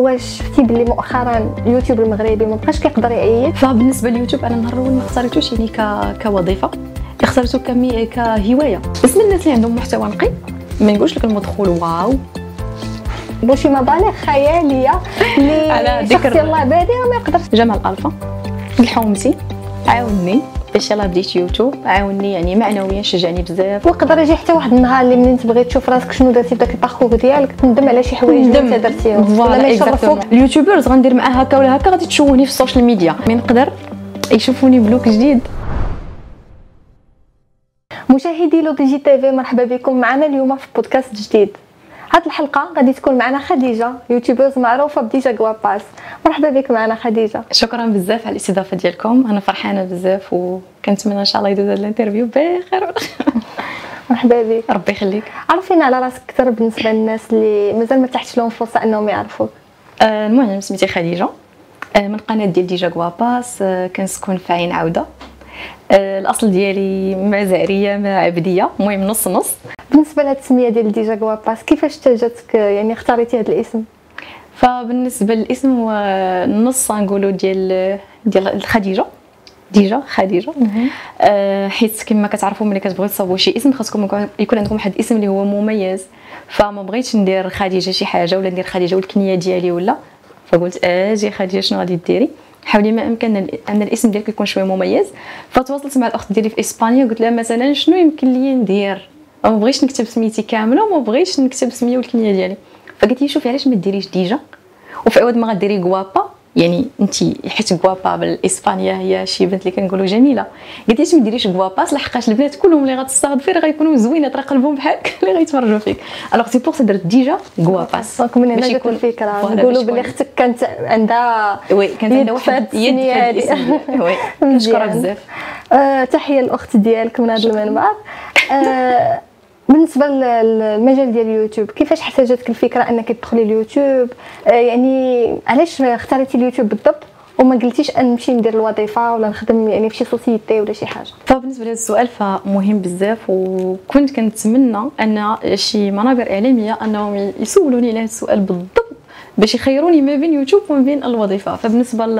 واش شفتي بلي مؤخرا اليوتيوب المغربي ما بقاش كيقدر يعيش فبالنسبة لليوتيوب أنا النهار الأول ما اختاريتوش يعني ك... كوظيفة اخترته كمي... كهواية. بس من الناس اللي عندهم محتوى نقي ما نقولش لك المدخول wow. بو شي مبالغ خياليه على اللي ذكر- شخص يلاه بادي ما يقدرش. جمال ألفا الحومتي عاوني. باش يلاه بديت يوتيوب عاوني يعني معنويا شجعني بزاف. ويقدر يجي حتى واحد النهار اللي منين تبغي تشوف راسك شنو درتي في داك ال parcours ديالك تندم على شي حوايج اللي انت درتيهم. ولا ما يشرفوك. ال youtubers غندير معاه هكا ولا هكا غادي تشوفوني في السوشيال ميديا من نقدر يشوفوني بلوك جديد. مشاهدي لو دي جي تي في مرحبا بكم. معنا اليوم في بودكاست جديد. هاد الحلقة غادي تكون معنا خديجة youtubers معروفة ب Dija Guapas مرحبا بك معنا خديجة. شكرا بزاف على الاستضافة ديالكم. أنا فرحانة بزاف وكنتمنى إن شاء الله يدوز هذا ال interview بخير. مرحبا بك. ربي يخليك. عرفينا على راسك أكثر بالنسبة للناس اللي مازال ما تاحتش لهم فرصة أنهم يعرفوك. آه، المهم سميتي خديجة. آه، من قناة ديال Dija Guapas آه، كنسكن في عين عودة. الأصل ديالي ما زعريه ما عبدية. المهم نص نص. بالنسبة لهاد التسميه ديال Dija Guapas كيفاش جاتك يعني اختاريتي هذا الاسم. فبالنسبة للاسم هو النص نقولوا ديال ديال خديجة. ديجا خديجة. آه، حيت كما كتعرفوا ملي كتبغيو تصاوبوا شي اسم خاصكم يكون- يكون عندكم واحد الاسم اللي هو مميز. فما بغيتش ندير خديجة شي حاجة ولا ندير خديجة والكنية ديالي ولا. فقلت أجي خديجة شنو غادي ديري؟ حاولي ما إمكن أن الاسم ديالك يكون شوية مميز. فتواصلت مع الأخت ديالي في إسبانيا قلت لها مثلا شنو يمكن لي ندير؟ ما بغيتش نكتب سميتي كاملة وما بغيتش نكتب سمية والكنيه ديالي. فقالت لي شوفي علاش ما ديريش ديجا؟ وفي عوض ما غديري guapa يعني انت حيت guapa بالاسبانيا هي شي بنت اللي كنقولوا جميلة. قلت ليش ما ديريش guapas لحقاش البنات كلهم اللي غتستافدي راه غيكونوا زوينات راه قلبهم بحالك اللي غيتفرجوا فيك. alors c'est pour درت Dija Guapas donc من هنا جات الفكرة نقولوا بلي أختك كانت عندها oui كانت عندها واحد يد. oui كنشكرها. بزاف. آه، تحية الاخت ديالك من هذا المنبر. آه، بالنسبة للمجال ديال اليوتيوب كيفاش احتاجتك الفكرة أنك تدخلي اليوتيوب؟ آه، يعني علاش اختاريتي اليوتيوب بالضبط وما قلتيش نمشي ندير الوظيفة ولا نخدم يعني في شي société ولا شي حاجة؟ فبالنسبه لهذا السؤال فمهم بزاف وكنت كنتمنى أن شي منابر إعلامية أنهم يسولوني على السؤال بالضبط باش يخيروني ما بين يوتيوب وما بين الوظيفة. فبالنسبة ل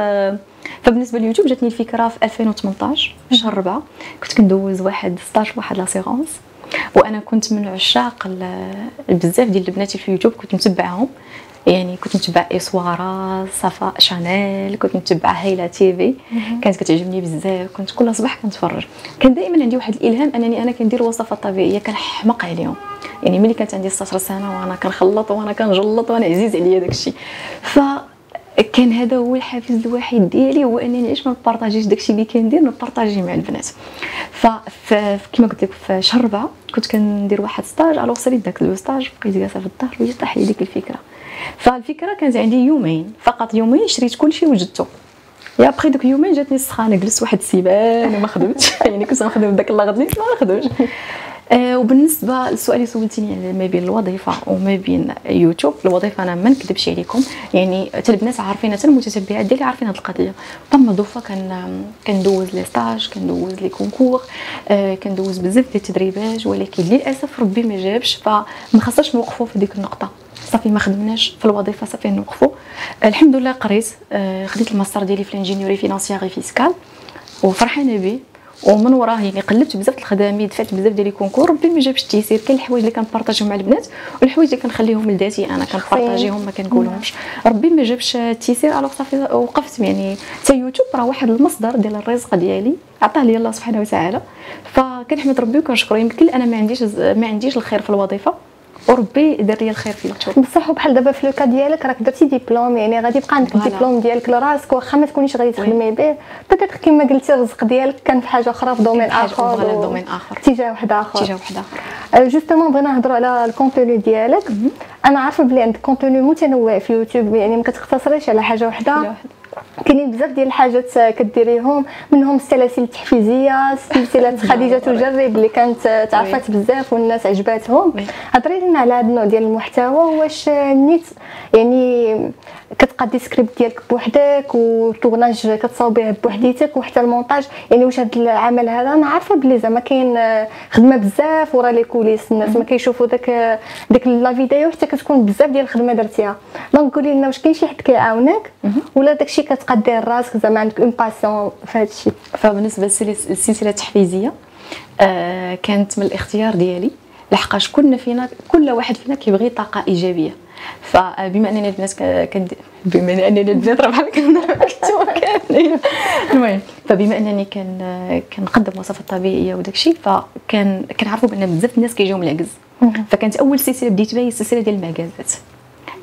فبالنسبة لليوتيوب جاتني الفكرة في 2018 في شهر 4 كنت كندوز واحد stage واحد l'assurance. وأنا كنت من عشاق بزاف ديال البنات في اليوتيوب كنت متبعهم يعني كنت متبع اسوارا صفاء شانيل كنت متبع هيلا تيفي كانت كتعجبني بزاف. كنت كل صباح كنتفرج. كان دائما عندي واحد الإلهام أنني أنا كندير وصفات طبيعية كنحمق عليهم. يعني ملي كانت عندي 16 سنة وأنا كنخلط وأنا كنجلط وأنا عزيز عليا داكشي. ف كان هذا هو الحافز الوحيد ديالي هو أنني علاش ما نبارطاجيش داكشي اللي كندير نبارطاجيه مع البنات. فكما قلت لك في شهر 4 كنت كندير واحد stage alors ساليت داك le stage بقيت جالسة في الدار وجات طاح لي ديك الفكرة. فالفكرة كانت عندي يومين فقط يومين شريت كلشي وجدته. يا بخي دوك يومين جاتني السخانة جلست واحد السيبان وما خدمتش. يعني كنت نخدم داك اللغط نيت ما آه وبالنسبة للسؤال اللي سولتيني على ما بين الوظيفة وما بين يوتيوب الوظيفة أنا ما نكذبش عليكم يعني حتى البنات عارفين حتى المتتبعات ديالي عارفين هذه القضية. tant de fois كان كندوز لي stage كندوز لي concours آه كندوز بزاف ديال التدريبات ولكن للأسف ربي ما جابش فما خاصناش نوقفوا في ديك النقطة. صافي ما خدمناش في الوظيفة صافي نوقفوا آه الحمد لله قريت آه خديت الماستر ديالي في ال ingénierie financière fiscale وفرحانة به ومن وراه يعني قلبت بزاف الخدامي دفعت بزاف ديال ال concours ربي ما جابش التيسير. كاين الحوايج اللي كنبارطاجيهم مع البنات والحوايج اللي كنخليهم لذاتي أنا كنبارطاجيهم ما كنقولهمش. ربي ما جابش التيسير alors صافي وقفت يعني. حتى يوتيوب راه واحد المصدر ديال الرزق ديالي عطاه لي الله سبحانه وتعالى. فكنحمد ربي وكنشكره. يمكن أنا ما عنديش ما عنديش الخير في الوظيفة. وربي دار لي الخير في اليوتيوب بصح بحال دابا في le cas ديالك راك درتي ديبلوم يعني غادي يبقى عندك. الدبلوم ديالك لراسك واخا ما تكونيش غادي تخدمي به. peut-être كما قلتي الرزق ديالك كان في حاجة أخرى في domaine آخر و- domaine آخر. اتجاه واحد آخر. اتجاه واحد آخر. justement بغينا نهضروا على ال contenu ديالك. أنا عارفة بلي عندك contenu متنوع في يوتيوب يعني ما كتقتصريش على حاجة وحده. كاينين بزاف ديال الحاجات كديريهم منهم السلاسل التحفيزية سلسلة خديجة تجرب اللي كانت تعرفات بزاف والناس عجباتهم. هضري لنا على هذا النوع ديال المحتوى واش نيت يعني كتقادي سكريبت ديالك بوحدك وال tournage كتصاوبيه بوحديتك وحتى المونتاج. يعني واش هذا العمل هذا؟ أنا عارفة بلي زعما كاين آه، خدمة بزاف ورا les coulisses. الناس ما كيشوفوا داك آه، ديك la vidéo حتى كتكون بزاف ديال الخدمة درتيها. donc قولي لنا واش كاين شي حد كيعاونك ولا داكشي كتقاديه راسك زعما عندك une passion في هذا الشيء فبالنسبه للسلسله التحفيزيه آه كانت من الاختيار ديالي. لحقاش كلنا فينا كل واحد فينا كيبغي طاقة إيجابية. فبما اننا البنات كند... بما اننا البنات راه بحال كنتو المهم فبما أنني كان كنقدم وصفات طبيعية وداك الشيء فكان كنعرفوا بأن بزاف الناس كيجيهم العكز فكانت أول سلسلة بديت بها هي السلسلة ديال المعكازات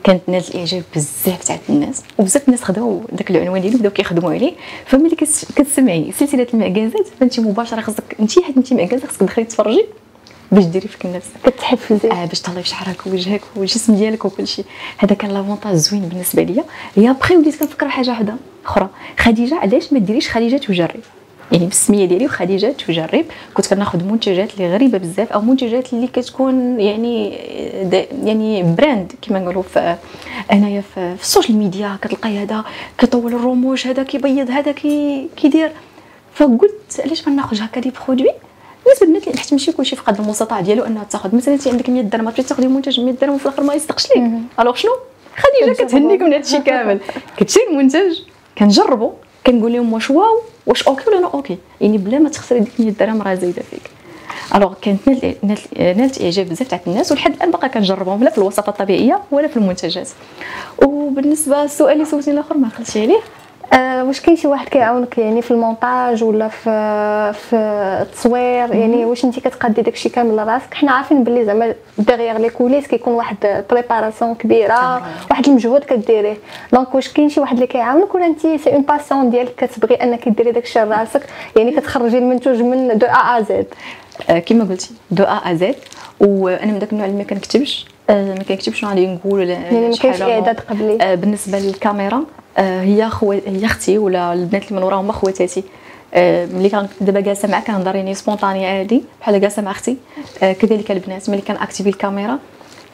كانت نال الإعجاب بزاف تاع الناس وبزاف الناس خداو داك العنوان ديالو بداو كيخدموا عليه. فملي كتسمعي سلسلة المعكازات فانت مباشرة خصك انت حيت انت معكازه خصك تدخلي تفرجي باش ديري فيك النفس. كتحفزي آه باش تطلعي في شعرك ووجهك والجسم ديالك وكل شيء. هذا كان l'avantage زوين بالنسبة ليا. هي ابخي وليت كنفكر حاجة واحدة أخرى. خديجة علاش ما ديريش خديجة تجرب؟ يعني بالسمية ديالي وخديجه تجرب. كنت كناخذ منتجات اللي غريبة بزاف أو منتجات اللي كتكون يعني يعني en: brand كما نقولوا في هنايا في, في السوشيال ميديا كتلقاي هذا كيطول الرموش هذا كيبيض هذا كي كيدير. فقلت علاش ما ناخذ هكا des produits بالنسبة للبنات اللي حيت ماشي كلشي في قدر المستطاع ديالو انها تاخذ مثلا انت عندك 100 درهم تمشي تاخذي منتج 100 درهم وفي الآخر ما يصدقش ليك. alors شنو؟ خديجة كتهنيك من هادشي كامل. كتشري المنتج كنجربو كنقول لهم واش en: waw واش en: okay ولا en: no okay. يعني بلا ما تخسري ديك 100 درهم راه زايدة فيك. alors كانت نالت إعجاب بزاف تاع الناس ولحد الآن باقا كنجربهم لا في الوصفات الطبيعية ولا في المنتجات. وبالنسبة للسؤال اللي سولتيني الآخر ما عقلتش عليه. آه واش كاين شي واحد كيعاونك يعني في المونتاج ولا في في التصوير؟ يعني واش انت كتقادي داكشي كامل راسك حنا عارفين بلي زعما derrière les coulisses كيكون واحد préparation كبيرة واحد المجهود كديريه. donc واش كاين شي واحد اللي كيعاونك ولا انت c'est une passion ديالك كتبغي انك ديري داكشي راسك؟ يعني كتخرجي المنتوج من de A à Z كما قلتي de A à Z وأنا من داك النوع اللي ما كنكتبش آه، ما كنكتبش شنو غادي نقول ولا يعني ما كاينش إعداد قبلي. آه، بالنسبة للكاميرا هي خو هي أختي ولا البنات اللي من وراهم هما خواتاتي آه، ملي كان دابا جالسة معاك كنهضر يعني spontané عادي بحال جالسة مع أختي. آه، كذلك البنات ملي كان activer الكاميرا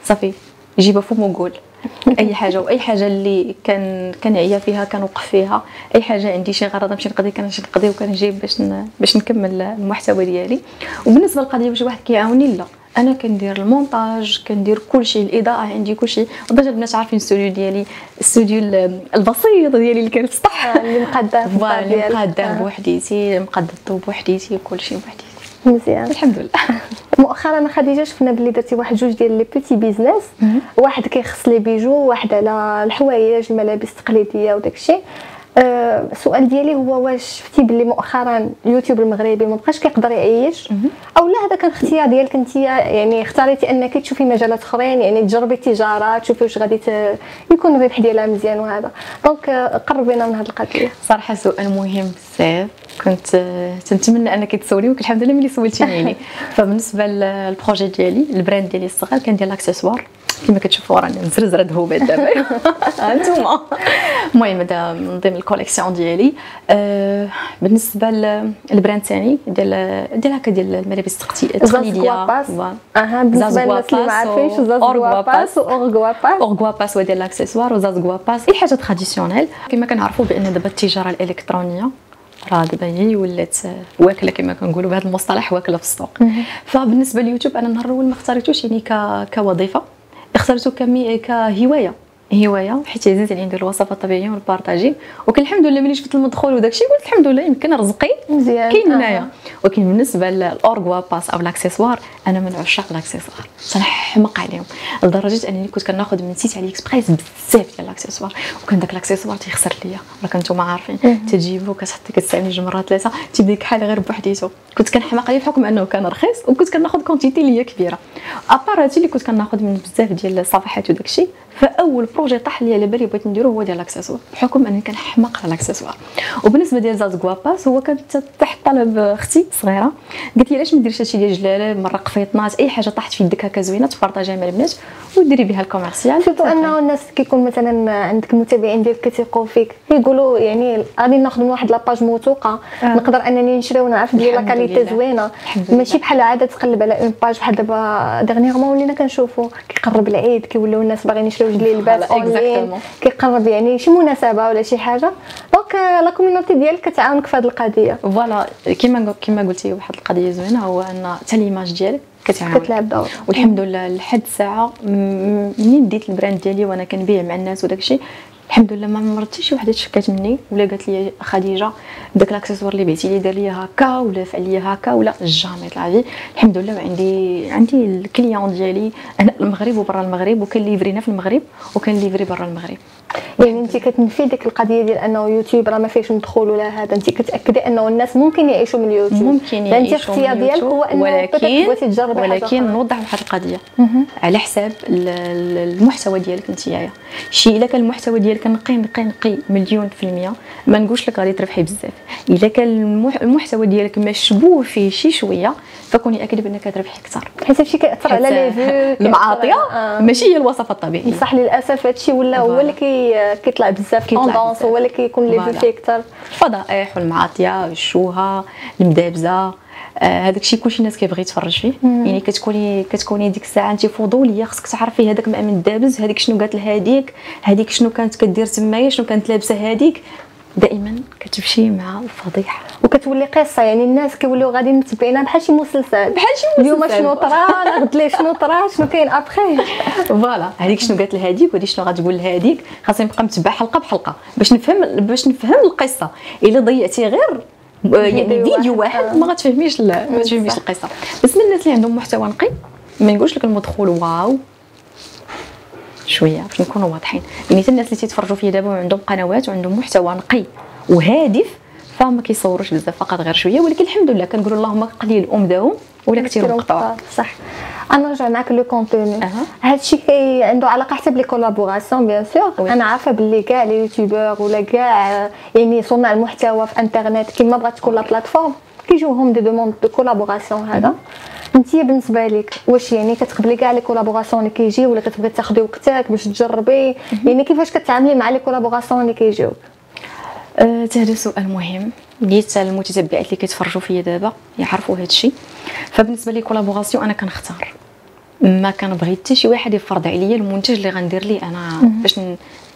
صافي جيبها فوق وقول. أي حاجة وأي حاجة اللي كان كنعيا فيها كنوقف فيها أي حاجة عندي شي غرض نمشي نقضي كنمشي نقضي وكنجيب باش باش نكمل المحتوى ديالي. وبالنسبة للقضية واش واحد كيعاوني؟ لا. أنا كندير المونتاج كندير كلشي الإضاءة عندي كلشي و déjà البنات عارفين الاستوديو ديالي الاستوديو البسيط ديالي اللي كان في السطح آه، اللي مقاده اللي مقاده بوحديتي مقاده الضو بوحديتي كلشي بوحديتي. مزيان. الحمد لله. مؤخرا خديجة شفنا بلي درتي واحد جوج ديال les petits business. واحد كيخص les bijoux واحد على الحوايج الملابس التقليدية وداك الشيء السؤال آه، ديالي هو واش شفتي بلي مؤخرا اليوتيوب المغربي ما بقاش كيقدر يعيش؟ أو لا هذا كان اختيار ديالك أنت يعني اختاريتي أنك تشوفي مجالات أخرين يعني تجربي التجارة تشوفي واش غادي يكون الربح ديالها مزيان وهذا. donc آه، قربينا من هذه القضية. صراحة سؤال مهم بزاف. كنت آه، تنتمنى أنك تسولي والحمد لله ملي سولتيني. يعني فبالنسبه لل projet ديالي ال en: brand ديالي الصغير كان ديال ال accessoires. كما كتشوفوا رانا مزرزرة ذهوبات دابا. انتما المهم هذا من ضمن ال collection ديالي. آه بالنسبة لل en: brand ثاني ديال ديال هكا ديال الملابس التقليدية. أها بالنسبة للناس اللي ما عارفينش زاز باس واورغوا باس. أورغوا باس هو ديال ال accessoires وزاز باس. اي حاجة traditionnelle كما كنعرفوا بأن دابا التجارة الإلكترونية راه دابا هي ولات واكلة كما كنقولوا بهذا المصطلح واكلة في السوق. فبالنسبة لليوتيوب أنا النهار الأول ما اختاريتوش يعني كوظيفة. اخترته كهواية. هواية حيت عزيز علي ندير الوصفه الطبيعيه ون partager ولكن الحمد لله ملي شفت المدخول وداك الشيء قلت الحمد لله يمكن رزقي مزيان. كاين هنايا. آه. ولكن بالنسبة للأورغوا باس أو ال accessoires أنا من عشاق ال accessoires. تنحمق عليهم. لدرجة أنني كنت كناخذ من site علي اكسبريس بزاف ديال ال accessoires. وكان داك ال accessoires تيخسر ليا. راه كنتو عارفين. تجيبو كتحطي كتستعملي جوج مرات ثلاثة. تيبدا كحال غير بوحديتو. كنت كنحماق عليه بحكم أنه كان رخيص. وكنت كناخذ quantité اللي هي كبيرة. à part اللي كنت كناخذ من بزاف ديال الصفحات وداك الشيء فأول projet طاح لي على بالي بغيت نديرو هو ديال ال accessoires بحكم أنني كنحماق على ال accessoires وبالنسبة ديال زاز باس هو كانت تحت طلب أختي صغيرة. قالت لي علاش ما ديريش هادشي ديال جلالب مرة قفيطنات أي حاجة طاحت في يدك هكا زوينة ت partager يها مع البنات وديري بها ال commercial. surtout أنه الناس كيكون مثلا عندك المتابعين ديالك كيثيقوا فيك كيقولوا يعني غادي ناخذ من واحد la page موثوقة. آه. نقدر أنني نشري ونعرف بلي la qualité زوينة. ماشي بحال عادة تقلب على une page بحال دابا dernièrement ولينا كنشوفوا كيقرب العيد كيوليو الناس باغيين يشريو جلالب en: online كيقرب يعني شي مناسبة ولا شي حاجة. donc la communauté ديالك كتعاونك في هذه القضية. voilà كيما كيما قلتي واحد القضية زوينة هو أن حتى l'image ديالك كتعاون كتلعب دور. والحمد لله لحد الساعة منين بديت ال en: brand ديالي وأنا كنبيع مع الناس وداك الشيء الحمد لله ما مرت شي وحدة تشكات مني ولا قالت لي خديجة داك l'accessoire اللي بعتي لي دار لي هكا ولا فعل لي هكا ولا jamais طلع الحمد لله وعندي عندي ال clients ديالي أنا المغرب وبرا المغرب وكان livrer ينا في المغرب وكان livrer برا المغرب. يعني أنت كتنفي ديك القضية ديال أنه يوتيوب راه ما فيهش مدخول ولا هذا أنت كتأكدي أنه الناس ممكن يعيشوا من اليوتيوب. ممكن يعيشوا انت الاختيار ديالك هو أنه ولكن بغيتي تجربي ولكن نوضح واحد القضية. على حساب المحتوى ديالك انت شي إلا كان المحتوى ديالك نقي نقي نقي مليون في المية. ما نقولش لك غادي تربحي بزاف. إلا كان المحتوى ديالك مشبوه فيه شي شوية فكوني أكيد بأنك تربحي أكثر. حيت هادشي كيأثر على les vues المعاطية آه. ماشي هي الوصفه الطبيعيه بصح للأسف هادشي ولا هو اللي كيطلع بزاف tendance هو اللي كيكون les vues فيه أكثر. الفضائح والمعاطية والشوهه المدابزة. هذاك الشيء كلشي الناس كيبغي يتفرج فيه. مم. يعني كتكوني كتكوني ديك الساعة انت فضوليه خصك تعرفي هذاك من دابز هذيك شنو قالت لهاديك هذيك شنو كانت كدير تمايا شنو كانت لابسة هذيك دائما كتمشي مع الفضيحة. وكتولي قصة يعني الناس كيوليو غادي متبعينها بحال شي مسلسل. بحال شي مسلسل. اليوم شنو طرا غد لي شنو طرا شنو كاين après voilà. هذيك شنو قالت لهاديك ودي شنو غتقول لهاديك. خاصني نبقى متبع حلقة بحلقة. باش نفهم باش نفهم القصة. إلا ضيعتي غير يعني فيديو واحد ما غتفهميش ما تفهميش القصة. بس من الناس اللي عندهم محتوى نقي ما نقولش لك المدخول واو. شوية باش نكونوا واضحين. يعني حتى الناس اللي تيتفرجوا فيا دابا وعندهم قنوات وعندهم محتوى نقي وهادف فما كيصوروش بزاف فقط غير شوية. ولكن الحمد لله كنقولوا اللهم قليل امداهم ولا كثير مقطع صح. أنا نرجع معاك le contenu أه. هادشي كي عنده علاقة حتى ب les collaborations bien sûr أنا عارفة بلي كاع les youtubeurs ولا كاع يعني صناع المحتوى في انترنت كيما بغات تكون la plateforme كيجيوهم des demandes de collaboration هذا. أنت بالنسبة لك واش يعني كتقبلي كاع les collaborations اللي كيجي ولا كتبغي تاخدي وقتك باش تجربي؟ يعني كيفاش كتعاملي مع les collaborations اللي كيجيوك؟ هذا سؤال مهم. نيت المتتبعات اللي كيتفرجوا فيا دابا يعرفوا هذا الشيء فبالنسبة les collaborations أنا كنختار. ما كنبغي حتى شي واحد يفرض عليا المنتج اللي غندير ليه أنا باش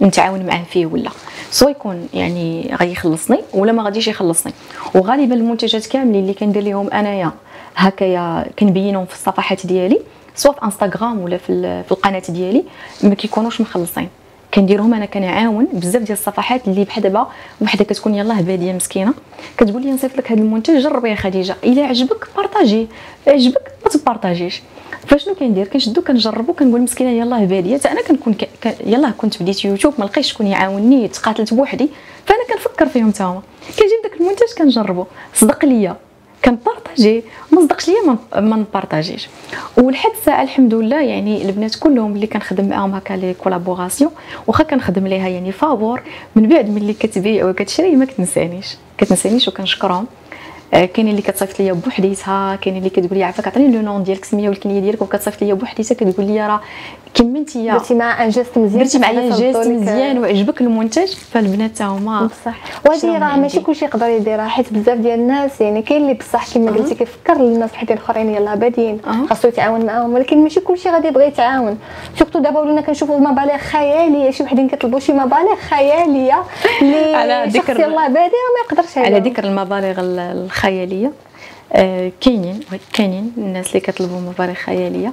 نتعاون معاه فيه ولا. سوا يكون يعني غيخلصني ولا ما غاديش يخلصني. وغالبا المنتجات كاملين اللي كندير لهم أنايا هكايا كنبينهم في الصفحات ديالي سواء في انستغرام ولا في, في القناة ديالي ما كيكونوش مخلصين. كنديرهم أنا كنعاون بزاف ديال الصفحات اللي بحال دابا وحدة كتكون يلاه بادية مسكينة. كتقول لي نصيفط لك هذا المنتج جربي يا خديجة. إلا عجبك بارطاجيه. عجبك ما تبارطاجيش. فشنو كندير؟ كنشدو كنجربو كنقول مسكينة يلاه بادية. حتى أنا كنكون ك... يلاه كنت بديت يوتيوب ما لقيتش شكون يعاونني تقاتلت بوحدي. فأنا كنفكر فيهم تا هما. كنجيب داك المنتج كنجربو. صدق ليا. كنبارطاجي. ما صدقش ليا ما نبارطاجيش. ولحد الساعة الحمد لله يعني البنات كلهم اللي كنخدم معاهم هكا les collaborations واخا كنخدم ليها يعني فابور من بعد ملي كتبيع وكتشري ما كتنسانيش. كتنسانيش وكنشكرهم. كاين اللي كتصيفط ليا بوحديتها كاين اللي كتقول لي عافاك عطيني le nom ديالك سميه والكنيه ديالك وكتصيفط ليا بوحديتها كتقول لي راه انت درتي معايا un geste مزيان درتي معايا geste مزيان وعجبك المنتج فالبنات تا هما بصح. وهذه راه ماشي كلشي يقدر يديرها حيت بزاف ديال الناس يعني كاين اللي بصح كما قلتي كيفكر الناس الحيتين الأخرين يلاه بادين. خاصو يتعاون معاهم ولكن ماشي كلشي غادي يبغي يتعاون. surtout دابا ولينا كنشوفوا مبالغ خياليه شي وحدين كيطلبوا شي مبالغ خياليه اللي على ذكر يلاه بادي ما يقدرش على ذكر المبالغ الخياليه آه، كاينين كاينين الناس اللي كيطلبوا مبالغ خيالية.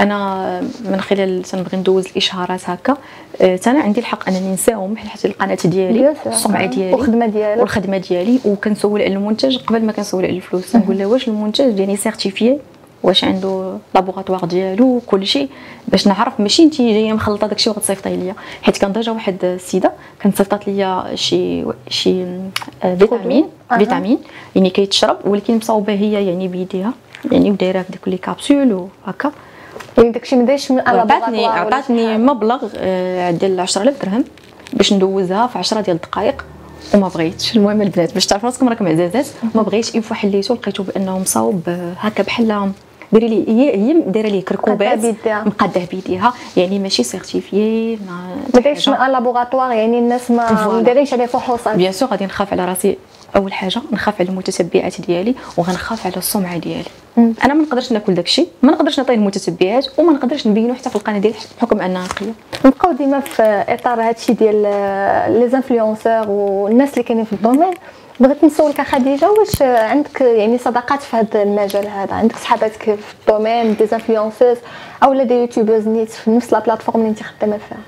أنا من خلال تنبغي ندوز الإشهارات هكا. آه، أنا عندي الحق أنني نساهم حيت القناة ديالي السمعه ديالي والخدمة ديالي والخدمة ديالي. وكنسول على المنتج قبل ما كنسول على الفلوس نقول له واش المنتج يعني certifié واش عنده laboratoire ديالو كل شيء. باش نعرف ماشي انت جاية مخلطة داكشي وغتصيفطي ليا. حيت كان déjà واحد السيدة كانت صيفطات ليا شي شي آه، فيتامين أه. فيتامين يعني كيتشرب ولكن مصاوبة هي يعني بيديها. يعني ودايرة في ديك les capsules وهكا. يعني داكشي ما دايرش من عطاتني عطاتني مبلغ آه، ديال 10000 درهم باش ندوزها في 10 ديال الدقائق وما بغيتش. المهم البنات باش تعرفوا راسكم راكم عزازات ما بغيتش. ايوا حليتو لقيتو بأنه مصاوب هكا بحال ديري لي هي هي دايره ليه كركوبات. مقاده بيديها. يعني ماشي certifié ما ما دايرش من laboratoire يعني الناس ما دايرينش عليه فحوصات bien sûr غادي نخاف على راسي. أول حاجة نخاف على المتتبعات ديالي وغنخاف على السمعه ديالي. مم. أنا ما نقدرش ناكل داكشي. ما نقدرش نعطيه المتتبعات وما نقدرش نبينو حتى في القناة ديالي بحكم أنها نقيه نبقاو ديما في إطار هادشي ديال les influenceurs والناس اللي كاينين في ال domaine بغيت نسولك خديجة واش عندك يعني صداقات في هذا المجال هذا؟ عندك صحاباتك في ال domaine des influenceuses أو لا des youtubeurs نيت في نفس la plateforme اللي انت خدامة فيها؟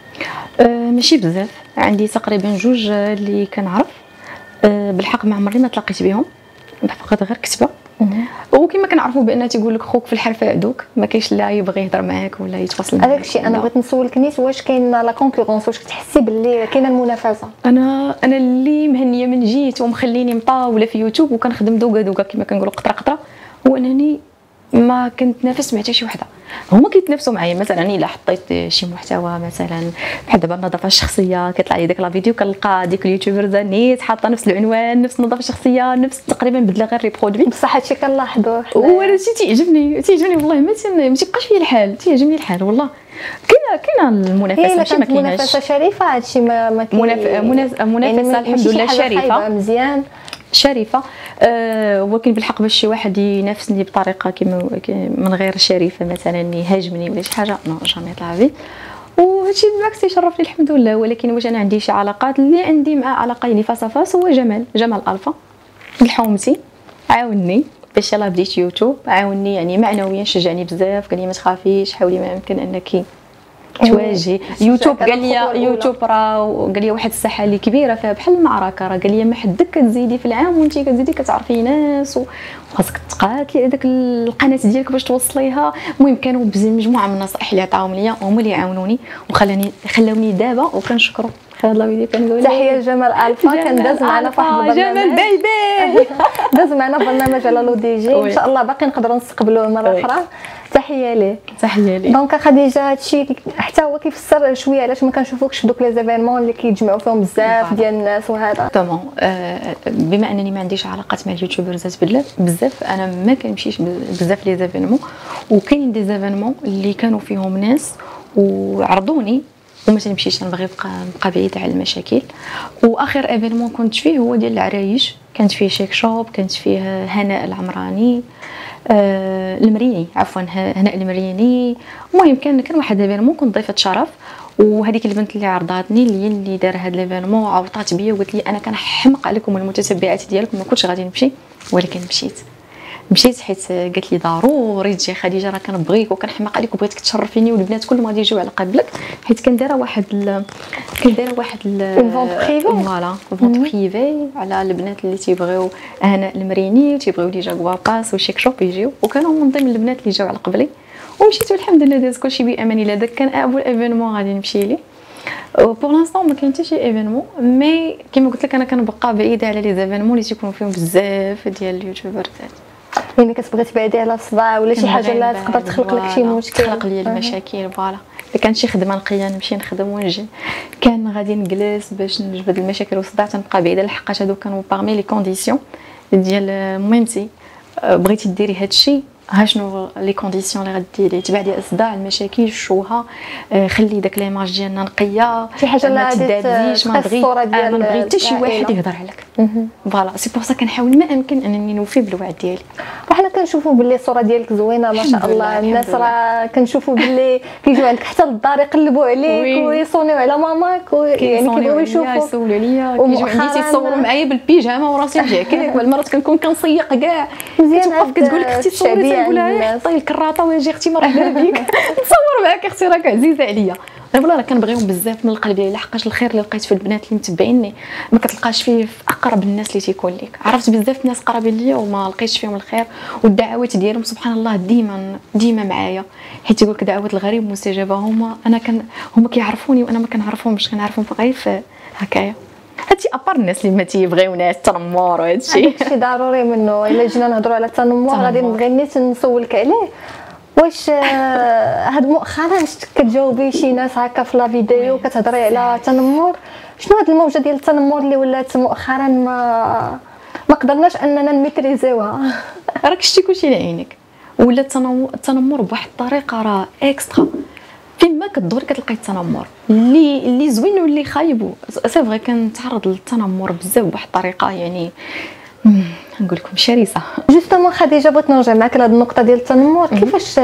أه ماشي بزاف. عندي تقريبا جوج اللي كنعرف. أه بالحق ما عمري ما تلاقيت بهم. فقط غير كتبة. وكما كنعرفوا بأن تيقول لك خوك في الحرفة عدوك ما كاينش لا يبغي يهضر معاك ولا يتواصل معاك. هذاك الشيء أنا. بغيت نسولك نيت واش كاين la concurrence واش كتحسي باللي كاينة المنافسة؟ أنا أنا اللي مهنية من جيت ومخليني مطاولة في يوتيوب وكنخدم دوكا دوكا كما كنقولوا قطرة قطرة. هو انني ما كنتنافس مع حتى شي وحدة. هما كيتنافسوا معايا. مثلا إلا حطيت شي محتوى مثلا بحال دابا النظافة الشخصية كيطلع لي داك la vidéo كنلقى ديك ال youtubeuse نيت حاطة نفس العنوان نفس النظافة الشخصية نفس تقريبا بدله غير reproduit بصح هادشي كنلاحظوه حنايا. وأنا شي تيعجبني. تيعجبني والله. ما تيبقاش فيا الحال. تيعجبني الحال والله. كاينة كاينة المنافسة. الا ماشي ما كانت كايناش. منافسه شريفة. هادشي ما ما كي- مناف- مناف- منافسة ما- الحمد لله. خايبة، مزيان. شريفة. أه ولكن بالحق باش شي واحد ينافسني بطريقة كيما كي- من غير شريفة مثلا يهاجمني ولا شي حاجة non jamais طلع وهادشي بالعكس يشرفني الحمد لله ولكن واش أنا عندي شي علاقات اللي عندي مع يعني face à face هو جمال جمال ألفا. الحومتي عاوني باش يلاه بديت يوتيوب عاوني يعني معنويا شجعني بزاف قال لي ما تخافيش حاولي ما يمكن أنك تواجهي يوتيوب قال لي. يوتيوب راه قال لي واحد الساحة اللي كبيرة فيها بحال المعركة راه قال لي ما حدك كتزيدي في العام وانت كتزيدي كتعرفي ناس وخاصك تقاتلي هذاك القناة ديالك باش توصليها. المهم كانوا بزاف مجموعة من النصائح اللي عطاهم ليا هما اللي عاونوني وخلاني خلاوني دابا وكنشكرو. هذا la vidéo كنقول تحية لجمال ألفا. كان داز معنا في واحد جمال البرنامج باي داز معنا برنامج على لو دي جي. إن. شاء الله باقي نقدروا نستقبلوه مرة. أخرى. تحية ليه تحية لي. donc خديجة هادشي حتى هو كيفسر شوية علاش ما كنشوفوكش في دوك les événements اللي كيتجمعوا فيهم بزاف. ديال الناس وهذا. طبعا آه، بما أنني ما عنديش علاقات مع اليوتيوبرزات بزاف بزاف أنا ما كنمشيش بزاف les événements. وكاين des événements اللي كانوا فيهم ناس وعرضوني وما تنمشيش نبغي نبقى نبقى بعيد على المشاكل. وآخر événement كنت فيه هو ديال العرايش. كانت فيه شيك شوب كانت فيه هناء العمراني آه المريني عفوا هناء المريني. المهم كان كان واحد événement كنت ضيفة شرف. وهذيك البنت اللي عرضاتني اللي اللي دار هذا l'événement عوطات بيا وقالت لي أنا كنحمق عليكم المتتبعات ديالكم ما كنتش غادي نمشي. ولكن مشيت. مشيت حيت قالت لي ضروري تجي خديجة راه كنبغيك وكنحماق عليك وبغيتك تشرفيني والبنات كلهم غادي يجيو على قبلك. حيت كان دايرة واحد ال... كان دايرة واحد ال... voilà vente privée على البنات اللي تيبغيو هناء المريني وتيبغيو لي جاكوا باس وشيك شوب يجيو وكانوا من ضمن البنات اللي جاو على قبلي. ومشيت والحمد لله داز كلشي بامان الله داك كان أول événement غادي نمشي ليه. pour l'instant ما كاين حتى شي événement mais كيما قلت لك أنا كنبقى بعيدة على les événements اللي تيكونوا فيهم بزاف ديال اليوتيوبرات يعني كتبغي تبعدي على الصداع ولا شي حاجة لا تقدر تخلق لك شي مشكل. تخلق لي المشاكل voilà. الا كانت شي خدمة نقية نمشي نخدم ونجي. كان غادي نجلس باش نجبد المشاكل والصداع تنبقى بعيده لحقاش هادو كانوا parmi les conditions ديال مهمتي أه، بغيتي ديري هادشي ها شنو les conditions اللي غديري تبعدي الصداع المشاكل الشوهة أه، خلي داك l'image ديالنا نقية. شي حاجة ما تدابزيش ما نبغي آه، ما نبغي حتى شي واحد. يهضر عليك. voilà. c'est pour ça كنحاول ما امكن أنني نوفي بالوعد ديالي. وحنا كنشوفوا باللي الصورة ديالك زوينة ما شاء الله. لله، الناس راه كنشوفوا باللي كيجيو عندك حتى للدار يقلبوا عليك oui. ويصونيو على ماماك يعني كيبغيو يشوفوا. يسولوا عليا. كيجيو عندي تيتصوروا معايا بالبيجامة وراسي مجعكك والمرات كنكون كنصيق كاع. مزيان كتقول لك أختي تصوري عند لها. حطي الكراطه واجي أختي؟ مرحبا بك. نتصور معاك أختي راك عزيزة عليا. أنا والله كنبغيهم بزاف من القلب ديالي لحقاش الخير اللي لقيت في البنات اللي متبعيني. ما كتلقاش فيه في أقرب الناس اللي تيكون لك عرفت بزاف ناس قرابين ليا وما لقيتش فيهم الخير والدعوات ديالهم سبحان الله ديما ديما معايا. حيت يقول لك دعوة الغريب مستجابه هما أنا كان هما كيعرفوني وأنا ما كنعرفهمش كنعرفهم غير في هكايا. هادشي أبار الناس اللي ما تيبغيوناش التنمر وهادشي هذاك الشيء ضروري منه. إلا جينا نهضروا على التنمر غادي التنمر. نبغي نيت نسولك عليه. واش آه، هاد مؤخرا شتك كتجاوبي شي ناس هكا في لا فيديو كتهضري على التنمر شنو هاد الموجة ديال التنمر اللي ولات مؤخرا ما ما قدرناش أننا نميتريزيوها؟ راك شتي كلشي لعينك ولا التنمر التنمر بواحد الطريقة راه extra فين ما كدور كتلقاي التنمر. اللي اللي زوين واللي خايب. c'est vrai كنتعرض للتنمر بزاف بواحد الطريقة يعني نقول لكم شرسة. justement خديجه بغيت نرجع معك لهاد النقطه ديال التنمر كيفاش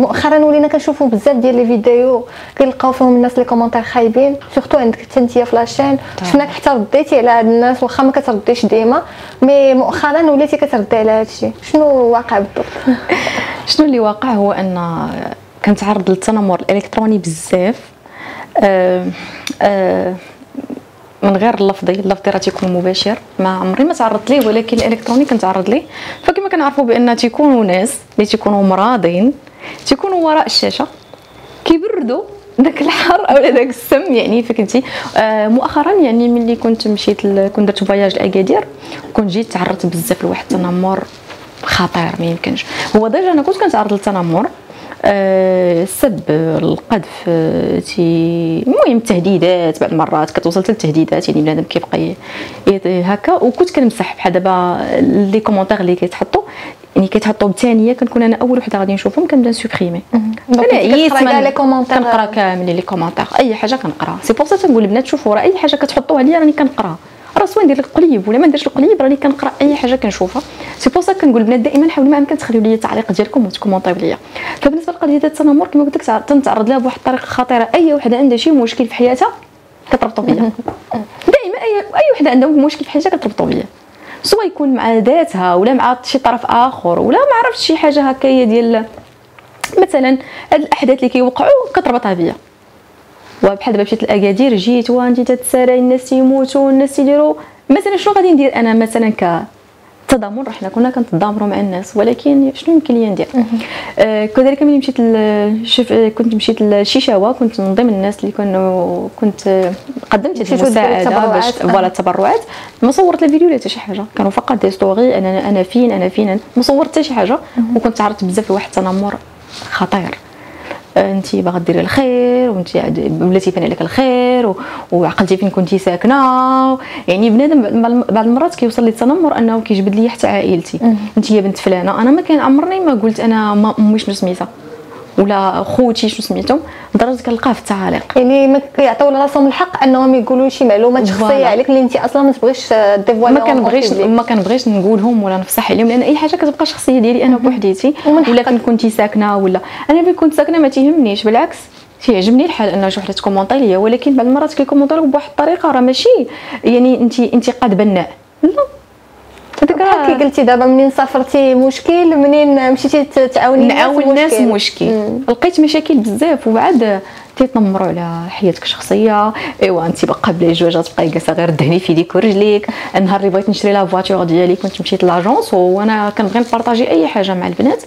مؤخرا ولينا كنشوفوا بزاف ديال les vidéos كنلقاو فيهم الناس les commentaires خايبين surtout عندك حتى انت في la chaîne شفناك حتى رديتي على هاد الناس واخا ما كترديش ديما مي مؤخرا وليتي كتردي على هاد الشيء شنو واقع بالضبط شنو اللي واقع هو ان كنتعرض للتنمر الإلكتروني بزاف. أه أه من غير اللفظي اللفظي راه تيكون مباشر. ما عمري ما تعرضت ليه ولكن الإلكتروني كنتعرض ليه. فكما كنعرفوا بأن تيكونوا ناس اللي تيكونوا مرضين تيكونوا وراء الشاشة كيبردوا داك الحر أو داك السم يعني فكنتي آه مؤخرا يعني ملي كنت مشيت كنت درت voyage لأكادير كنت جيت تعرضت بزاف لواحد التنمر خطير ما يمكنش. هو déjà أنا كنت كنتعرض للتنمر السب آه، القذف آه، تي المهم التهديدات بعض المرات كتوصل للتهديدات يعني بنادم كيبقى هكا. وكنت كنمسح بحال دابا les commentaires اللي كيتحطوا يعني كيتحطوا بثانيه كنكون أنا أول وحدة غادي نشوفهم كنبدا نسوبريمي أنا عييت les commentaires؟ كنقرأ كامل les commentaires. أي حاجة كنقرا c'est pour ça تنقول البنات شوفوا راه أي حاجة كتحطوها ليا راني كنقرا راه سواء ندير القليب؟ ولا ما نديرش القليب؟ راني كنقرأ أي حاجة كنشوفها. c'est pour ça كنقول البنات دائما حاولوا ما أمكن تخليو لي التعليق ديالكم وتكومونطيو ليا. فبالنسبة لقضيه التنمر كما قلت لك تنتعرض لها بواحد الطريقة خطيرة. أي وحدة عندها شي مشكل في حياتها كتربطوا بيا. دائما اي أي وحدة عندها مشكل في حياتها كتربطوا بيا. سواء يكون مع ذاتها ولا مع شي طرف آخر ولا ما عرفتش شي حاجة هكايا ديال مثلا هاد الأحداث اللي كيوقعوا كتربطها بيا. وبحال دابا مشيت لاكادير جيت وانت تتسارى الناس تيموتوا الناس تيديروا مثلا شنو غادي ندير أنا مثلا ك التضامن حنا كنا كنتضامنوا مع الناس ولكن شنو يمكن لي ندير؟ آه كذلك ملي مشيت شف كنت مشيت للشيشاوة كنت من ضمن الناس اللي كانوا كنت قدمت المساعدة باش voilà التبرعات. ما صورت لا فيديو لا حتى شي حاجة. كانوا فقط des story أنا أنا فين أنا فين ما صورت حتى شي حاجة. وكنت تعرضت بزاف لواحد التنمر خطير. انت باغا ديري الخير وانت بلاتي يبان عليك الخير وعقلتي فين كنتي ساكنة يعني بنادم بعض المرات كيوصل لي التنمر أنه كيجبد لي حتى عائلتي. انت يا بنت فلانة أنا ما كان عمرني ما قلت أنا ما امي شنو سميتها ولا خوتي شنو سميتهم لدرجه كنلقاه في التعاليق. يعني ما كيعطيو لراسهم الحق انهم يقولوا شي معلومات شخصية عليك اللي انت أصلا ما تبغيش ديفوالي ما كنبغيش ما كنبغيش نقولهم ولا نفصح عليهم لأن أي حاجة كتبقى شخصية ديالي أنا بوحديتي ولا كنتي ساكنه ولا. أنا فين كنت ساكنة ما تيهمنيش بالعكس تيعجبني الحال أن شي وحده تكومونطي ليا ولكن بعض المرات كيكومونطي لك بواحد الطريقة راه ماشي يعني انت انتقاد بناء. لا. بحال كي قلتي دابا منين سافرتي مشكل منين مشيتي تعاوني نعاون الناس مشكل. لقيت مشاكل بزاف وبعد تيتنمروا على حياتك الشخصية. إيوا انت باقا بلا جواج غتبقاي جالسه غير دهني في يديك ورجليك النهار اللي بغيت نشري la voiture ديالي كنت مشيت l'agence وأنا كنبغي نبارطاجي أي حاجة مع البنات.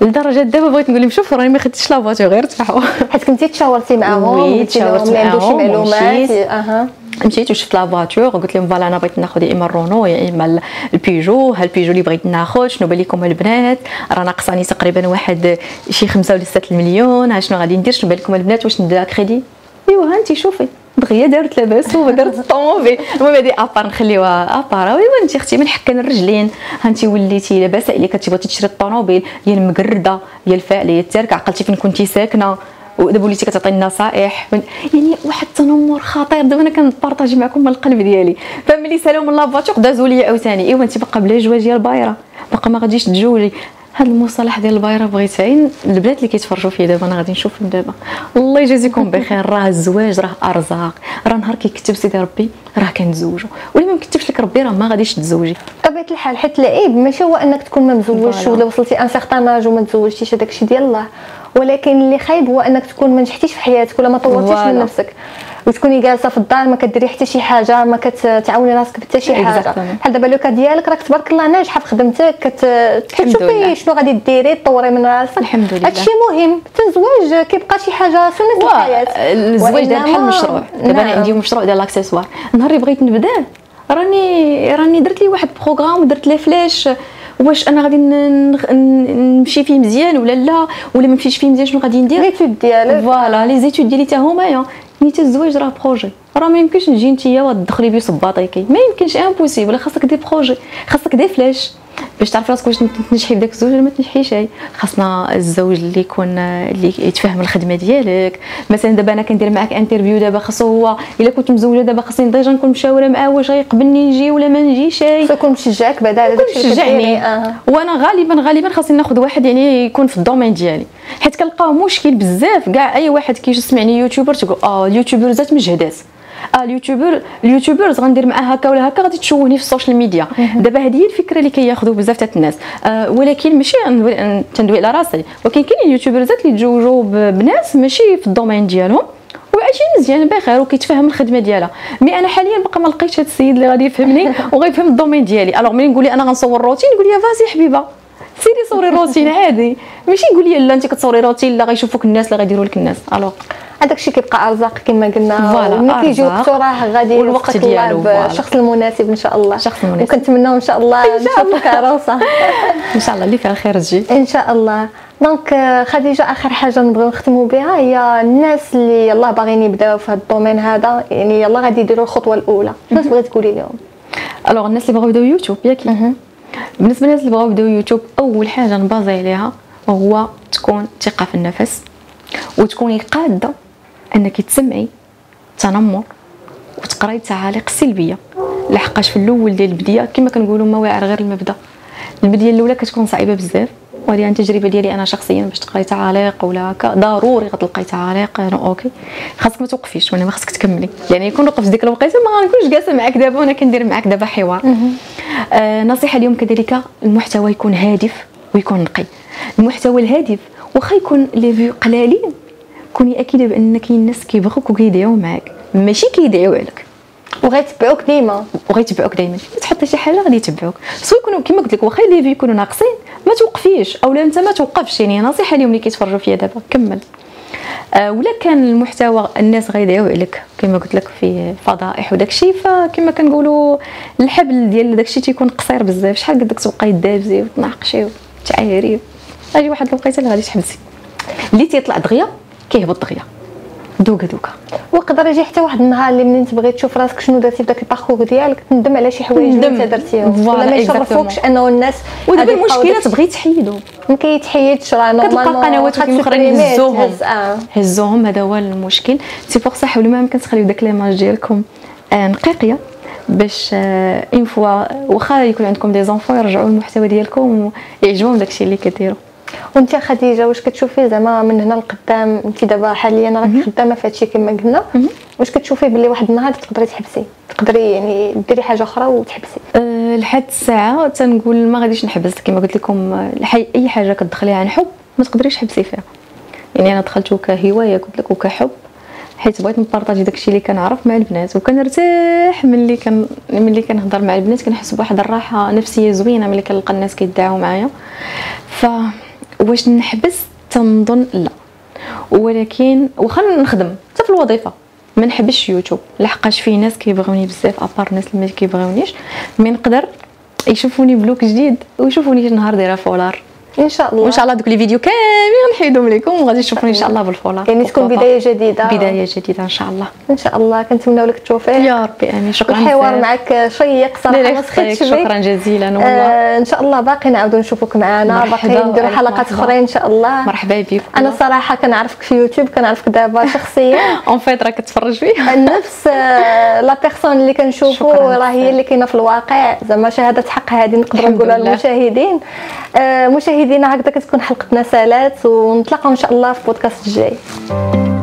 لدرجة دابا بغيت نقول لهم شوفوا راني ما خديتش la voiture غير تفاحوا حيت كنتي تشاورتي معاهم oui تشاورت معاهم معلومات أها. مشيت وشفت la voiture قلت لهم voilà أنا بغيت ناخذ يا إما الرونو يا إما البيجو ها البيجو اللي بغيت ناخذ؟ شنو بان لكم البنات؟ راه ناقصاني تقريبا واحد شي خمسة ولا 6 المليون ها شنو غادي ندير؟ شنو بان لكم البنات؟ واش ندير كريدي ايوا ها انت شوفي. دغيا دارت لاباس ودارت الطوموبيل المهم هادي à part نخليوها à part. ايوا انت أختي؟ من حكا الرجلين. ها انت وليتي لاباس عليك كتبغي تشري الطوموبيل يا المقردة يا الفاعله يا التاركه عقلتي فين كنتي ساكنة؟ ودابا وليتي كتعطي النصائح يعني واحد التنمر خطير. دابا أنا كنبارطاجي معكم من القلب ديالي. فملي سالوا من la voiture دازوا لي عاوتاني. إيوا انت باقا بلا جواج ديال البايرة. باقا ما غاديش تجوجي. هذا المصطلح ديال البايرة بغيت عين البنات اللي كيتفرجوا فيه دابا أنا غادي نشوفهم دابا. الله يجازيكم بخير. راه الزواج راه أرزاق. راه نهار كيكتب سيدي ربي راه كنتزوجوا ولا ما كتبش لك ربي راه ما غاديش تتزوجي بطبيعة الحال حيت العيب ماشي هو أنك تكون ما مزوجش ولا وصلتي ان سيغتان اج وما تزوجتيش هذاك الشيء ديال الله. ولكن اللي خايب هو أنك تكون ما نجحتيش في حياتك ولا ما طورتيش من نفسك. وتكوني جالسة في الدار ما كديري حتى شي حاجة ما كتعاوني راسك بحتى شي حاجة. بحال دابا لوكا ديالك راك تبارك الله ناجحة في خدمتك كتشوفي شنو غادي ديري تطوري من راسك. الحمد لله. هادشي مهم. حتى الزواج كيبقى شي حاجة سنة الحياة. الزواج ديال بحال المشروع. دابا أنا عندي مشروع ديال l'accessoire النهار اللي بغيت نبدا راني راني درت لي واحد programme ودرت لي فلاش واش أنا غادي نمشي فيه مزيان ولا لا؟ ولا ما نمشيش فيه مزيان شنو غادي ندير؟ l'étude ديالك voilà les études ديالي حتى هما نيت الزواج راه projet راه ما يمكنش نجي نتيا وتدخلي بيه صباطيكي ما يمكنش impossible خاصك des projets خاصك des flash باش تعرف راسك واش تنجحي بداك الزوج ولا ما تنجحيش خاصنا الزوج اللي يكون اللي يتفهم الخدمة ديالك. مثلا دابا أنا كندير معاك interview دابا خاصو هو إلا كنت مزوجة دابا خاصني déjà نكون مشاورة معاه واش غيقبلني نجي ولا ما نجيش يكون مشجعك بعدا على داكشي مشجعني آه. وأنا غالبا غالبا خاصني ناخذ واحد يعني يكون في ال domaine ديالي. حيت كنلقاو مشكل بزاف. كاع أي واحد كيسمعني YouTuber تقول آه ال YouTuber ذات مجهدات. آه ال YouTuber ال YouTubers غندير معاه هكا ولا هكا غادي تشوهني في ال social media. دابا هذه هي الفكرة اللي كياخذوا بزاف تاع الناس. آه ولكن ماشي تندوي على راسي. ولكن كاين يوتيوبرزات اللي تزوجوا بناس ماشي في ال domaine ديالهم وعايشين مزيان بخير وكيتفهم الخدمة ديالها. mais أنا حاليا باقا ما لقيتش هذا السيد اللي غادي يفهمني وغيفهم ال domaine ديالي. alors ملي نقول لي أنا غنصور روتين يقول لي vas-y حبيبة. سيري صوري روتين عادي. ماشي يقول لي لا انت كتصوري روتين لا غيشوفوك الناس لا غيديروا لك الناس. alors هذاك الشيء كيبقى أرزاق كما قلنا. ملي كيجي وقته راه غادي والوقت ديالو بالشخص المناسب إن شاء الله. الشخص المناسب. وكنتمناو إن شاء الله نشوفك عروسه إن شاء الله اللي فيها الخير تجي. إن شاء الله. donc خديجة آخر حاجة نبغيو نختموا بها هي الناس اللي يلاه باغيين يبداو في هذا ال domaine هذا. يعني يلاه غادي يديروا الخطوة الأولى. شنو تبغي تقولي لهم؟ alors الناس اللي بغاو يبداو يوتيوب ياك بالنسبة للناس اللي بغاو يبداو يوتيوب أول حاجة نبازي عليها هو تكون ثقة في النفس وتكوني قادة أنك تسمعي تنمر وتقرأي التعاليق السلبيه لحقاش في الأول ديال البديه كما كنقولوا ما واعر غير المبدأ. البديه الأولى كتكون صعيبة بزاف وهذه التجربة ديالي أنا شخصيا باش تقرأي تعاليق ولا هكا. ضروري غتلقاي تعاليق OK. خاصك ما توقفيش وأنا ما خاصك تكملي. يعني يكون وقف ديك الوقيتة ما غنكونش جالسة معاك دابا وأنا كندير معاك دابا حوار. آه نصيحة اليوم كذلك المحتوى يكون هادف ويكون نقي. المحتوى الهادف واخا يكون les vues قلالين كوني اكيده بان كاين الناس كيبغوك وكيدعيو معاك. ماشي كيدعيو عليك. وغيتبعوك ديما. وغيتبعوك دائما تحط شي حاجة غادي يتبعوك. سوا يكونوا كما قلت لك واخا لي في يكونوا ناقصين ما توقفيش. اولا أنت ما توقفش. يعني نصيحة اليوم اللي كيتفرجوا فيا دابا. كمل. آه ولا كان المحتوى الناس غيدعيو عليك كما قلت لك في فضائح وداك الشيء فكما كنقولوا الحبل ديال داك الشيء تيكون قصير بزاف. شحال قدك تبقاي دابزي وتناقشي وتعايري. غادي واحد الوقيته اللي غادي تحبسي. اللي تيطلع دغيا كيهبط دغيا d'accord d'accord. ويقدر يجي حتى واحد النهار اللي منين تبغي تشوف راسك شنو درتي في داك ال parcours ديالك تندم على شي حوايج اللي انت درتيهم. ولا ما يشرفوكش أنه الناس ودابا المشكلة تبغي تحيدو. ما كيتحيدش راه normalement كتلقى قنوات اخرين هزوهم. آه. هزوهم هذا هو المشكل. c'est pour ça حاولوا ما يمكن تخليو داك l'image ديالكم آه نقية. باش une آه fois واخا يكون عندكم des enfants يرجعوا المحتوى ديالكم ويعجبهم داكشي اللي كديروا. وانت خديجة واش كتشوفي زعما من هنا لقدام؟ انت دابا حاليا راكي خدامة في هادشي كما قلنا. واش كتشوفي بلي واحد النهار تقدري تحبسي؟ تقدري يعني ديري حاجة أخرى وتحبسي. أه لحد الساعة تنقول ما غاديش نحبس كما قلت لكم أي حاجة كتدخليها عن حب ما تقدريش تحبسي فيها. يعني أنا دخلت كهوايه قلت لك وكحب حيت بغيت نبارطاجي داكشي اللي كنعرف مع البنات وكنرتاح ملي كان ملي كنهضر مع البنات كنحس بواحد الراحة نفسية زوينة ملي كنلقى الناس كيدعوا معايا. ف واش نحبس تنظن لا. ولكن واخا نخدم حتى في الوظيفة. ما نحبش يوتيوب. لحقاش فيه ناس كيبغوني بزاف à part الناس اللي ما كيبغونيش mais نقدر يشوفوني ب look جديد ويشوفوني نهار دايرة فولار. ان شاء الله وان شاء الله دوك les vidéos كامل غنحيدهم لكم وغادي تشوفوني ان شاء الله بالفولار يعني تكون بدايه جديده بدايه جديده ان شاء الله ان شاء الله كنتمناو لك التوفيق يا ربي امين شكرا الحوار معك شيق صراحة ما سخيتش شكرا جزيلا والله آه ان شاء الله باقي نعاودوا نشوفوك معنا باقي نديروا حلقات اخرين ان شاء الله مرحبا بك أنا صراحة كنعرفك في يوتيوب كنعرفك دابا شخصيا en fait راه كتفرج فيا نفس la personne اللي كنشوفوا راه هي اللي كاينة في الواقع زعما شهاده حق هذه نقدروا نقولها للمشاهدين آه مشاهدينا هكذا كتكون حلقتنا سالات ونتلاقاو إن شاء الله في بودكاست الجاي.